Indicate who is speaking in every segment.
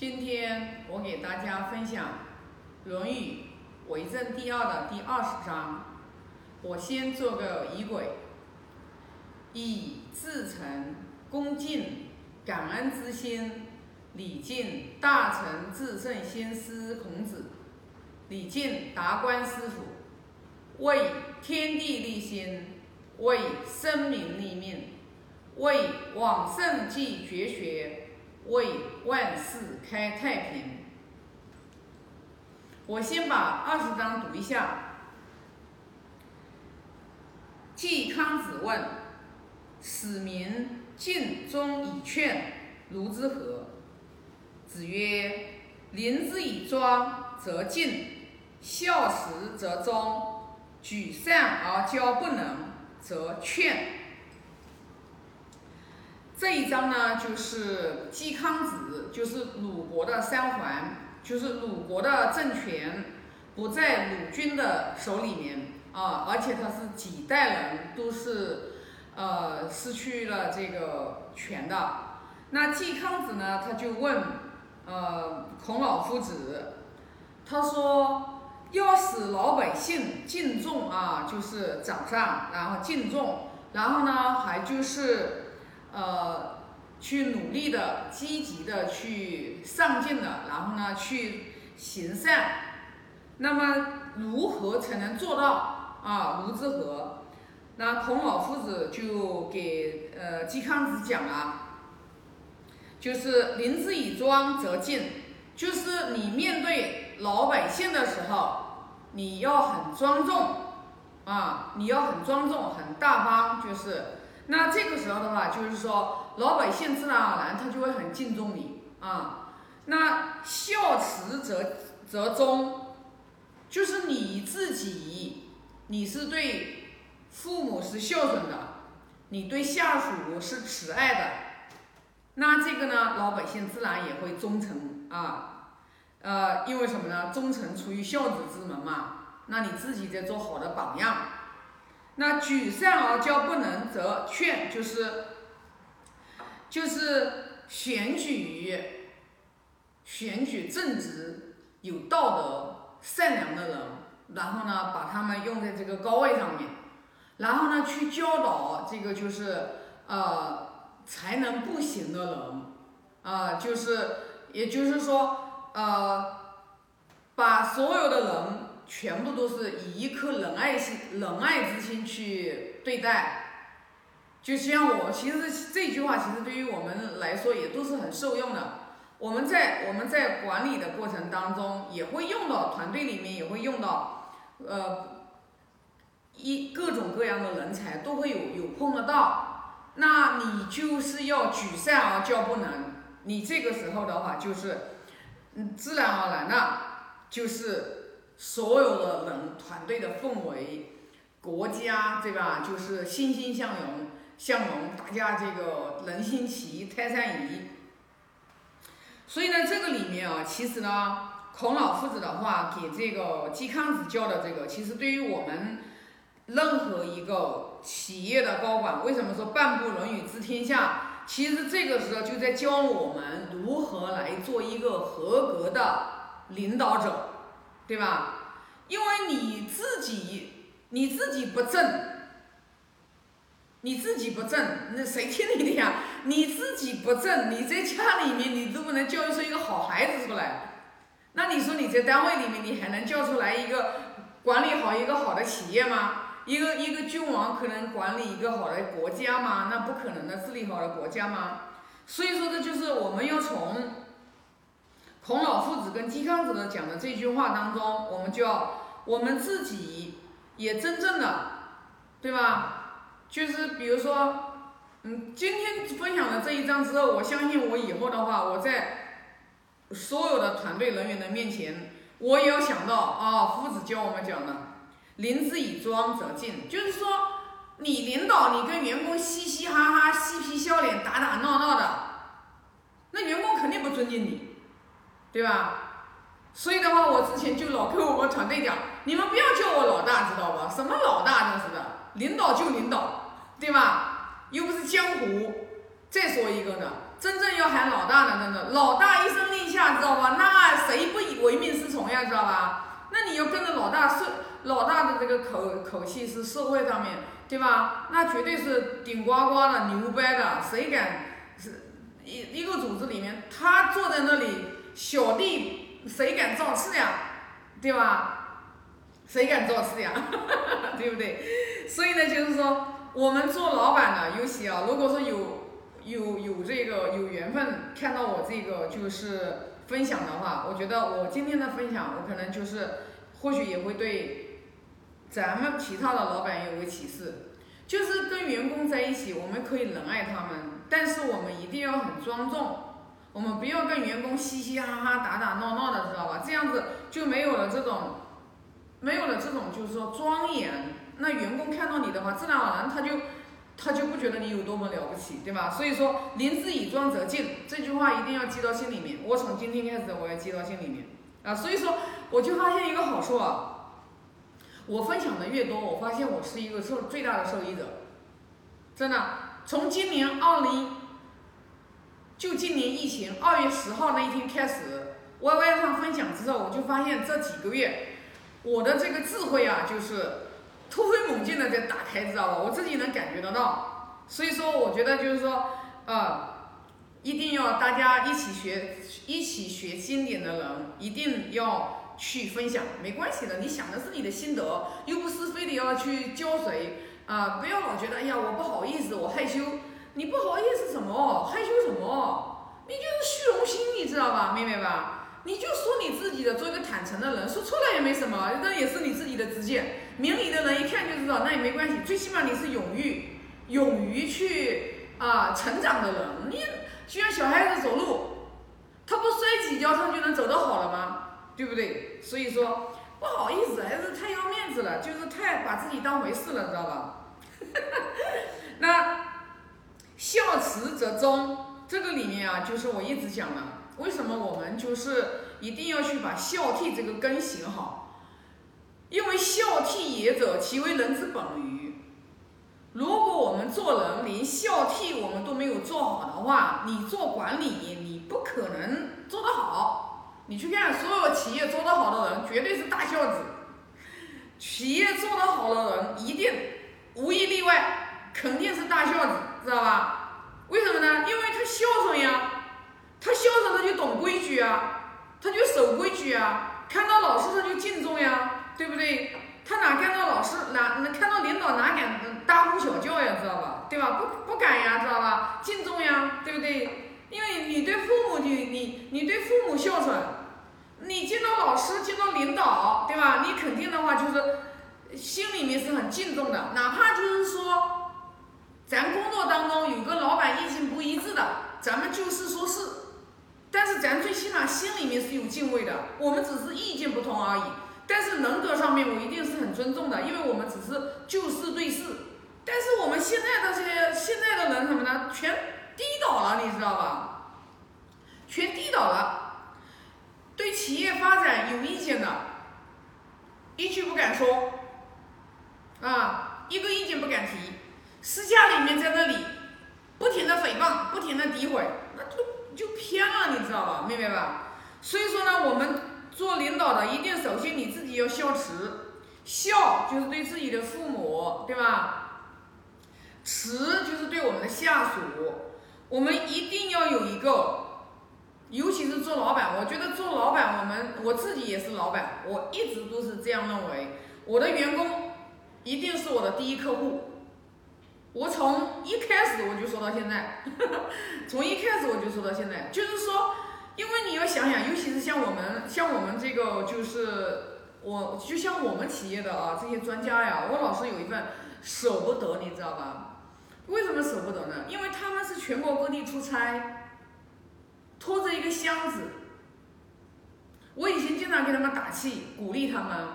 Speaker 1: 今天我给大家分享《论语·为政第二》的第二十章。我先做个仪轨：以至诚、恭敬、感恩之心，礼敬大成至圣先师孔子，礼敬达观师傅，为天地立心，为生民立命，为往圣继绝学。为万世开太平。我先把二十章读一下。季康子问：“使民尽忠以劝，如之何？”子曰：“临之以庄则敬，孝实则忠，举善而教不能则劝。”这一章呢，就是季康子，就是鲁国的三桓，就是鲁国的政权不在鲁军的手里面啊，而且他是几代人都是呃失去了这个权的。那季康子呢，他就问呃孔老夫子，他说要使老百姓敬重啊，就是长上，然后敬重，然后呢还就是。呃，去努力的、积极的去上进的，然后呢，去行善。那么，如何才能做到啊？如之何？那孔老夫子就给呃季康子讲啊，就是临之以庄则敬，就是你面对老百姓的时候，你要很庄重啊，你要很庄重、很大方，就是。那这个时候的话，就是说老百姓自然而然他就会很敬重你啊。那孝慈则则忠，就是你自己，你是对父母是孝顺的，你对下属是慈爱的，那这个呢，老百姓自然也会忠诚啊。呃，因为什么呢？忠诚出于孝子之门嘛。那你自己得做好的榜样。那举善而教不能则劝，就是就是选举选举正直、有道德、善良的人，然后呢，把他们用在这个高位上面，然后呢，去教导这个就是呃才能不行的人，啊，就是也就是说呃把所有的人。全部都是以一颗仁爱心、仁爱之心去对待，就像我，其实这句话其实对于我们来说也都是很受用的。我们在我们在管理的过程当中也会用到，团队里面也会用到，呃，一各种各样的人才都会有有碰得到。那你就是要举善而教不能，你这个时候的话就是，嗯，自然而然的，就是。所有的人团队的氛围，国家对吧？就是欣欣向荣，向荣，大家这个人心齐，泰山移。所以呢，这个里面啊，其实呢，孔老夫子的话给这个季康子教的这个，其实对于我们任何一个企业的高管，为什么说半部《论语》治天下？其实这个时候就在教我们如何来做一个合格的领导者。对吧？因为你自己你自己不正，你自己不正，那谁听你的呀？你自己不正，你在家里面你都不能教育出一个好孩子出来，那你说你在单位里面你还能教出来一个管理好一个好的企业吗？一个一个君王可能管理一个好的国家吗？那不可能的，治理好的国家吗？所以说这就是我们要从。孔老夫子跟嵇康子的讲的这句话当中，我们就要我们自己也真正的，对吧？就是比如说，嗯，今天分享了这一章之后，我相信我以后的话，我在所有的团队人员的面前，我也要想到啊，夫子教我们讲的“临之以庄则敬”，就是说，你领导你跟员工嘻嘻哈哈、嬉皮笑脸、打打闹闹的，那员工肯定不尊敬你。对吧？所以的话，我之前就老跟我们团队讲，你们不要叫我老大，知道吧？什么老大真是的，领导就领导，对吧？又不是江湖。再说一个呢，真正要喊老大的，真的老大一声令下。知道吧？那谁不以唯命是从呀，知道吧？那你要跟着老大社老大的这个口口气是社会上面，对吧？那绝对是顶呱呱的牛掰的，谁敢是一一个组织里面，他坐在那里，小弟谁敢造次呀？对吧？谁敢造次呀？对不对？所以呢，就是说我们做老板的，尤其啊，如果说有。有有这个有缘分看到我这个就是分享的话，我觉得我今天的分享，我可能就是或许也会对咱们其他的老板有个启示，就是跟员工在一起，我们可以仁爱他们，但是我们一定要很庄重，我们不要跟员工嘻嘻哈哈、打打闹闹的，知道吧？这样子就没有了这种没有了这种就是说庄严，那员工看到你的话，自然而然他就。他就不觉得你有多么了不起，对吧？所以说“临之以庄则静”这句话一定要记到心里面。我从今天开始，我要记到心里面啊。所以说，我就发现一个好处啊，我分享的越多，我发现我是一个受最大的受益者。真的，从今年二零，就今年疫情二月十号那一天开始，Y Y 上分享之后，我就发现这几个月我的这个智慧啊，就是。突飞猛进的在打开，知道吧？我自己能感觉得到，所以说我觉得就是说，呃，一定要大家一起学，一起学经典的人，一定要去分享，没关系的。你想的是你的心得，又不是非得要去教谁啊！不要老觉得，哎呀，我不好意思，我害羞。你不好意思什么？害羞什么？你就是虚荣心，你知道吧？明白吧？你就说你自己的，做一个坦诚的人，说错了也没什么，那也是你自己的直见。明理的人一看就知道，那也没关系。最起码你是勇于、勇于去啊成长的人。你就像小孩子走路，他不摔几跤，他就能走得好了吗？对不对？所以说不好意思，还是太要面子了，就是太把自己当回事了，知道吧？那孝慈则忠，这个里面啊，就是我一直讲的。为什么我们就是一定要去把孝悌这个根行好？因为孝悌也者，其为人之本于。如果我们做人连孝悌我们都没有做好的话，你做管理你不可能做得好。你去看所有企业做得好的人，绝对是大孝子。企业做得好的人，一定无一例外，肯定是大孝子，知道吧？为什么呢？因为他孝顺呀。他孝顺，他就懂规矩啊，他就守规矩啊，看到老师他就敬重呀，对不对？他哪看到老师哪看到领导哪敢大呼小叫呀，知道吧？对吧？不不敢呀，知道吧？敬重呀，对不对？因为你对父母你你你对父母孝顺，你见到老师见到领导，对吧？你肯定的话就是心里面是很敬重的，哪怕就是说咱工作当中有个老板意见不一致的，咱们就事说事。但是咱最起码心里面是有敬畏的，我们只是意见不同而已。但是人格上面我一定是很尊重的，因为我们只是就事对事。但是我们现在这些现在的人什么呢？全低倒了，你知道吧？全低倒了，对企业发展有意见的，一句不敢说，啊，一个意见不敢提，私下里面在那里不停的诽谤，不停的诋毁，那就。就偏了，你知道吧？明白吧？所以说呢，我们做领导的一定首先你自己要孝慈，孝就是对自己的父母，对吧？慈就是对我们的下属，我们一定要有一个，尤其是做老板，我觉得做老板，我们我自己也是老板，我一直都是这样认为，我的员工一定是我的第一客户。我从一开始我就说到现在，从一开始我就说到现在，就是说，因为你要想想，尤其是像我们，像我们这个，就是我，就像我们企业的啊这些专家呀，我老是有一份舍不得，你知道吧？为什么舍不得呢？因为他们是全国各地出差，拖着一个箱子。我以前经常给他们打气，鼓励他们，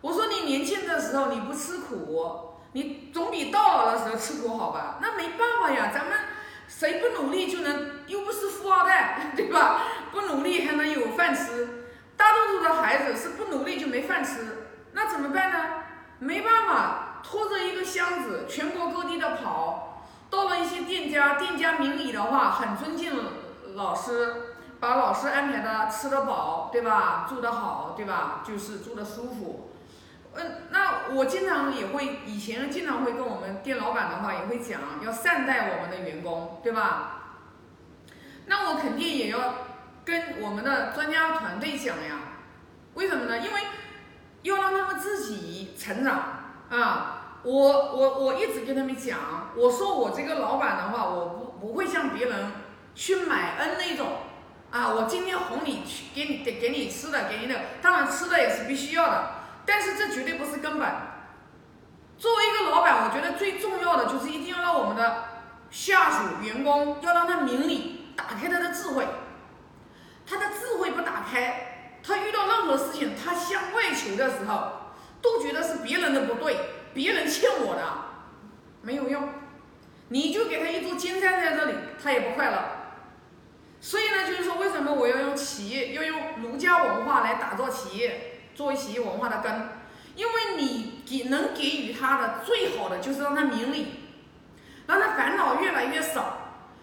Speaker 1: 我说你年轻的时候你不吃苦。你总比到老的时候吃苦好吧？那没办法呀，咱们谁不努力就能，又不是富二代，对吧？不努力还能有饭吃。大多数的孩子是不努力就没饭吃，那怎么办呢？没办法，拖着一个箱子，全国各地的跑。到了一些店家，店家明理的话，很尊敬老师，把老师安排的吃得饱，对吧？住得好，对吧？就是住得舒服。嗯，那我经常也会，以前经常会跟我们店老板的话也会讲，要善待我们的员工，对吧？那我肯定也要跟我们的专家团队讲呀。为什么呢？因为要让他们自己成长啊。我我我一直跟他们讲，我说我这个老板的话，我不不会像别人去买恩那种啊。我今天哄你去给你给给你吃的，给你的，当然吃的也是必须要的，但是这绝对不是根本。作为一个老板，我觉得最重要的就是一定要让我们的下属员工要让他明理，打开他的智慧。他的智慧不打开，他遇到任何事情，他向外求的时候，都觉得是别人的不对。别人欠我的没有用，你就给他一座金山在这里，他也不快乐。所以呢，就是说，为什么我要用企业，要用儒家文化来打造企业，作为企业文化的根？因为你给能给予他的最好的，就是让他明理，让他烦恼越来越少，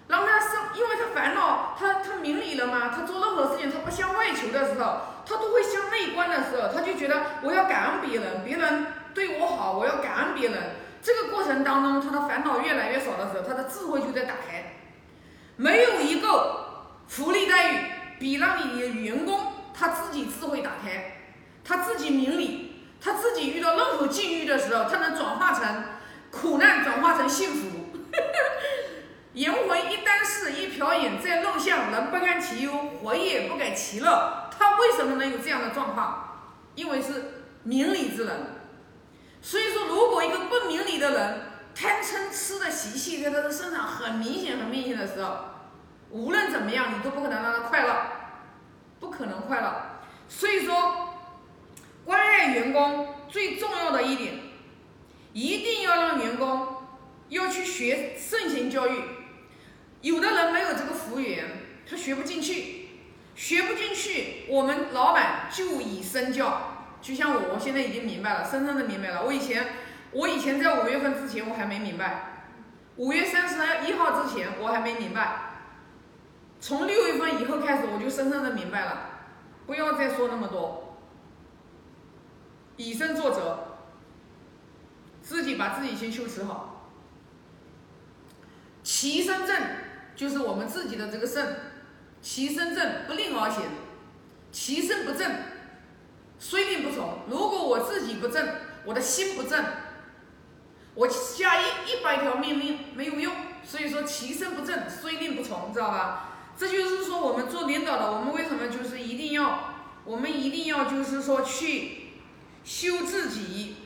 Speaker 1: 让他生，因为他烦恼，他他明理了嘛，他做任何事情，他不向外求的时候，他都会向内观的时候，他就觉得我要感恩别人，别人。对我好，我要感恩别人。这个过程当中，他的烦恼越来越少的时候，他的智慧就在打开。没有一个福利待遇比让你的员工他自己智慧打开，他自己明理，他自己遇到任何境遇的时候，他能转化成苦难，转化成幸福。颜回一箪食，一瓢饮，在陋巷，人不堪其忧，活也不改其乐。他为什么能有这样的状况？因为是明理之人。所以说，如果一个不明理的人贪嗔痴的习气在他的身上很明显、很明显的时候，无论怎么样，你都不可能让他快乐，不可能快乐。所以说，关爱员工最重要的一点，一定要让员工要去学圣贤教育。有的人没有这个福缘，他学不进去，学不进去，我们老板就以身教。就像我，我现在已经明白了，深深的明白了。我以前，我以前在五月份之前我还没明白，五月三十一号之前我还没明白，从六月份以后开始我就深深的明白了。不要再说那么多，以身作则，自己把自己先修持好。其身正就是我们自己的这个肾，其身正不令而行，其身不正。虽令不从。如果我自己不正，我的心不正，我下一一百条命令没有用。所以说，其身不正，虽令不从，知道吧？这就是说，我们做领导的，我们为什么就是一定要，我们一定要就是说去修自己，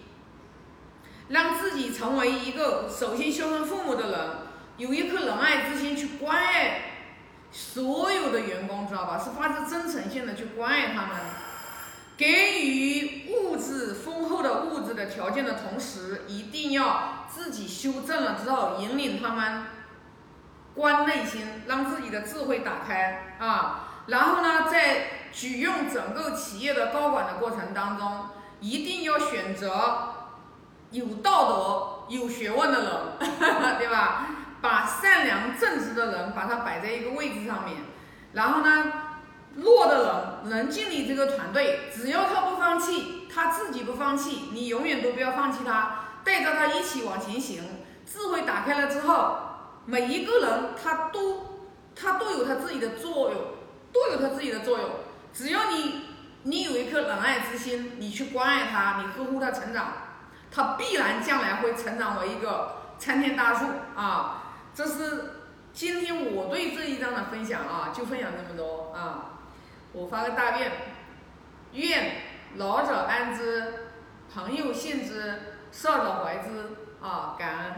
Speaker 1: 让自己成为一个首先孝顺父母的人，有一颗仁爱之心去关爱所有的员工，知道吧？是发自真诚性的去关爱他们。给予物质丰厚的物质的条件的同时，一定要自己修正了之后，引领他们观内心，让自己的智慧打开啊。然后呢，在举用整个企业的高管的过程当中，一定要选择有道德、有学问的人，对吧？把善良正直的人把他摆在一个位置上面，然后呢？弱的人能进你这个团队，只要他不放弃，他自己不放弃，你永远都不要放弃他，带着他一起往前行。智慧打开了之后，每一个人他都他都有他自己的作用，都有他自己的作用。只要你你有一颗仁爱之心，你去关爱他，你呵护他成长，他必然将来会成长为一个参天大树啊！这是今天我对这一章的分享啊，就分享这么多啊。我发个大愿，愿老者安之，朋友信之，少者怀之啊！感恩。